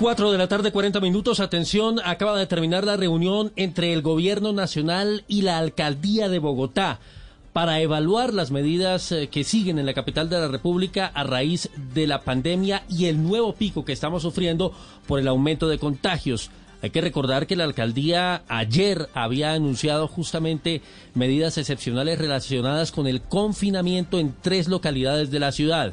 4 de la tarde, 40 minutos. Atención, acaba de terminar la reunión entre el Gobierno Nacional y la Alcaldía de Bogotá para evaluar las medidas eh, que siguen en la capital de la República a raíz de la pandemia y el nuevo pico que estamos sufriendo por el aumento de contagios. Hay que recordar que la alcaldía ayer había anunciado justamente medidas excepcionales relacionadas con el confinamiento en tres localidades de la ciudad,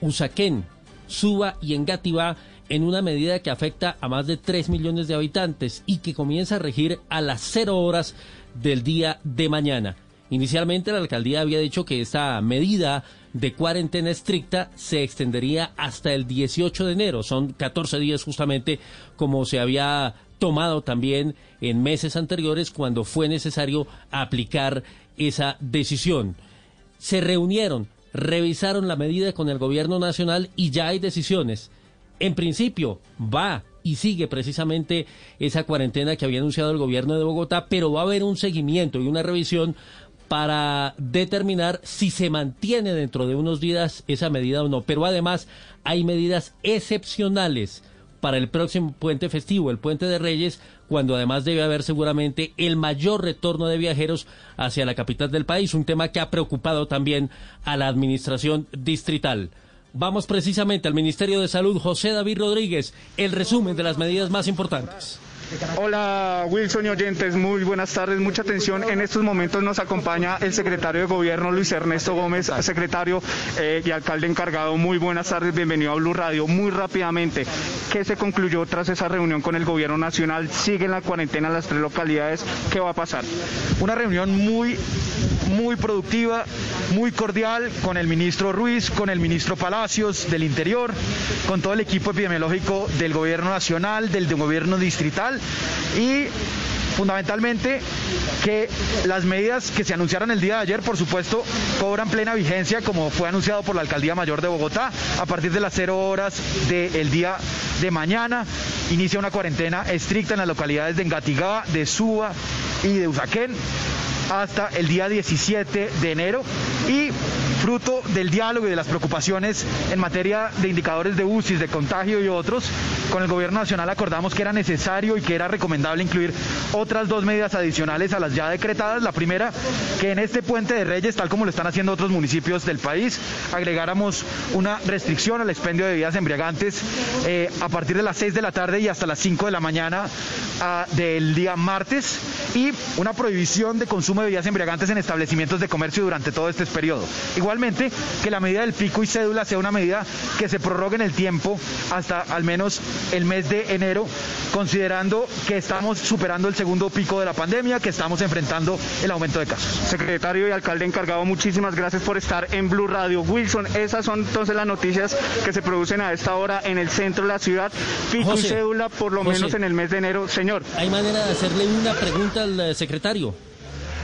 Usaquén, Suba y Engativá, en una medida que afecta a más de 3 millones de habitantes y que comienza a regir a las 0 horas del día de mañana. Inicialmente la alcaldía había dicho que esta medida de cuarentena estricta se extendería hasta el 18 de enero. Son 14 días justamente como se había tomado también en meses anteriores cuando fue necesario aplicar esa decisión. Se reunieron, revisaron la medida con el gobierno nacional y ya hay decisiones en principio va y sigue precisamente esa cuarentena que había anunciado el gobierno de Bogotá, pero va a haber un seguimiento y una revisión para determinar si se mantiene dentro de unos días esa medida o no. Pero además hay medidas excepcionales para el próximo puente festivo, el puente de Reyes, cuando además debe haber seguramente el mayor retorno de viajeros hacia la capital del país, un tema que ha preocupado también a la administración distrital. Vamos precisamente al Ministerio de Salud, José David Rodríguez, el resumen de las medidas más importantes. Hola Wilson y oyentes, muy buenas tardes, mucha atención. En estos momentos nos acompaña el secretario de Gobierno Luis Ernesto Gómez, secretario eh, y alcalde encargado. Muy buenas tardes, bienvenido a Blue Radio. Muy rápidamente, ¿qué se concluyó tras esa reunión con el Gobierno Nacional? ¿Siguen la cuarentena las tres localidades? ¿Qué va a pasar? Una reunión muy, muy productiva, muy cordial con el ministro Ruiz, con el ministro Palacios del Interior, con todo el equipo epidemiológico del Gobierno Nacional, del Gobierno Distrital y fundamentalmente que las medidas que se anunciaron el día de ayer, por supuesto, cobran plena vigencia, como fue anunciado por la Alcaldía Mayor de Bogotá, a partir de las cero horas del día de mañana. Inicia una cuarentena estricta en las localidades de Engatigá, de Suba y de Usaquén hasta el día 17 de enero. Y fruto del diálogo y de las preocupaciones en materia de indicadores de UCI, de contagio y otros, con el Gobierno Nacional acordamos que era necesario y que era recomendable incluir otras dos medidas adicionales a las ya decretadas. La primera, que en este puente de Reyes, tal como lo están haciendo otros municipios del país, agregáramos una restricción al expendio de bebidas embriagantes eh, a partir de las 6 de la tarde y hasta las 5 de la mañana ah, del día martes y una prohibición de consumo de bebidas embriagantes en establecimientos de comercio durante todo este periodo. Igualmente, que la medida del pico y cédula sea una medida que se prorrogue en el tiempo hasta al menos el mes de enero, considerando que estamos superando el segundo pico de la pandemia, que estamos enfrentando el aumento de casos. Secretario y alcalde encargado, muchísimas gracias por estar en Blue Radio. Wilson, esas son entonces las noticias que se producen a esta hora en el centro de la ciudad. Pico y cédula por lo menos en el mes de enero. Señor. ¿Hay manera de hacerle una pregunta al eh, secretario?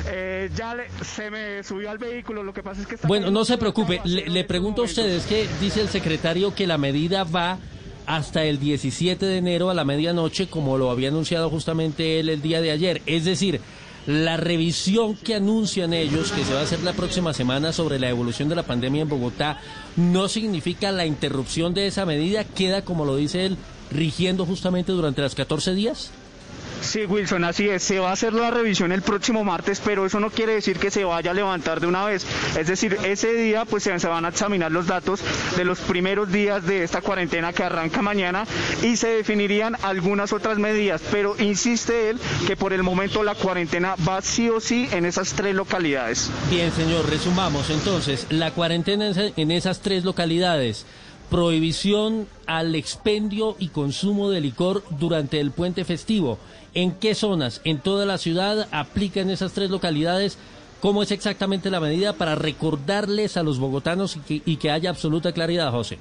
Eh, ya se me subió al vehículo, lo que pasa es que... bueno, no se preocupe, le, pregunto a ustedes que dice el secretario que la medida va hasta el 17 de enero a la medianoche, como lo había anunciado justamente él el día de ayer. Es decir, la revisión que anuncian ellos, que se va a hacer la próxima semana sobre la evolución de la pandemia en Bogotá, no significa la interrupción de esa medida, queda, como lo dice él, rigiendo justamente durante las 14 días. Sí, Wilson, así es. Se va a hacer la revisión el próximo martes, pero eso no quiere decir que se vaya a levantar de una vez. Es decir, ese día pues se van a examinar los datos de los primeros días de esta cuarentena que arranca mañana y se definirían algunas otras medidas. Pero insiste él que por el momento la cuarentena va sí o sí en esas tres localidades. Bien, señor, resumamos entonces. La cuarentena en esas tres localidades prohibición al expendio y consumo de licor durante el puente festivo. ¿En qué zonas? En toda la ciudad aplican esas tres localidades ¿Cómo es exactamente la medida para recordarles a los bogotanos y que, y que haya absoluta claridad, José?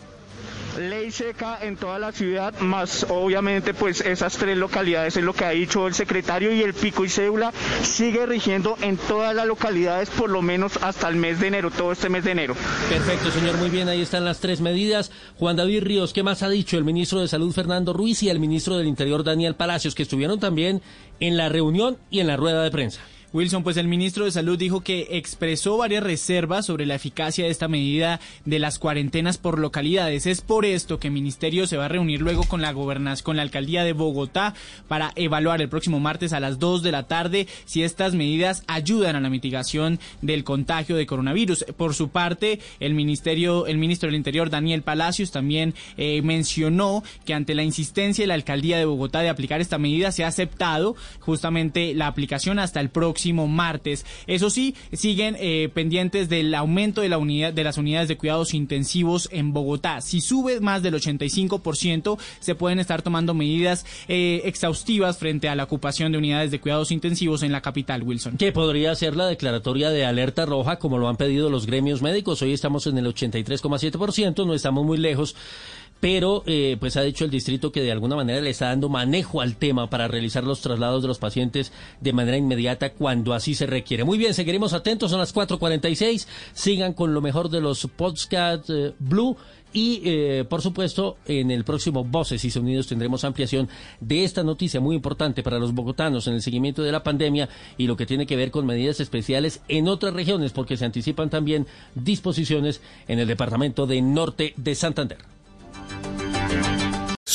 Ley seca en toda la ciudad, más obviamente pues esas tres localidades es lo que ha dicho el secretario y el pico y cédula sigue rigiendo en todas las localidades por lo menos hasta el mes de enero, todo este mes de enero. Perfecto, señor, muy bien, ahí están las tres medidas. Juan David Ríos, ¿qué más ha dicho el ministro de Salud Fernando Ruiz y el ministro del Interior Daniel Palacios, que estuvieron también en la reunión y en la rueda de prensa? Wilson, pues el ministro de Salud dijo que expresó varias reservas sobre la eficacia de esta medida de las cuarentenas por localidades. Es por esto que el ministerio se va a reunir luego con la gobernación, con la alcaldía de Bogotá para evaluar el próximo martes a las 2 de la tarde si estas medidas ayudan a la mitigación del contagio de coronavirus. Por su parte, el ministerio, el ministro del Interior Daniel Palacios también eh, mencionó que ante la insistencia de la alcaldía de Bogotá de aplicar esta medida se ha aceptado justamente la aplicación hasta el próximo martes. Eso sí, siguen eh, pendientes del aumento de, la unidad, de las unidades de cuidados intensivos en Bogotá. Si sube más del 85%, se pueden estar tomando medidas eh, exhaustivas frente a la ocupación de unidades de cuidados intensivos en la capital, Wilson. Que podría ser la declaratoria de alerta roja, como lo han pedido los gremios médicos. Hoy estamos en el 83,7%, no estamos muy lejos pero eh, pues ha dicho el distrito que de alguna manera le está dando manejo al tema para realizar los traslados de los pacientes de manera inmediata cuando así se requiere. Muy bien, seguiremos atentos, son las 4.46, sigan con lo mejor de los podcast eh, Blue. Y, eh, por supuesto, en el próximo Voces y Sonidos tendremos ampliación de esta noticia muy importante para los bogotanos en el seguimiento de la pandemia y lo que tiene que ver con medidas especiales en otras regiones, porque se anticipan también disposiciones en el departamento de Norte de Santander.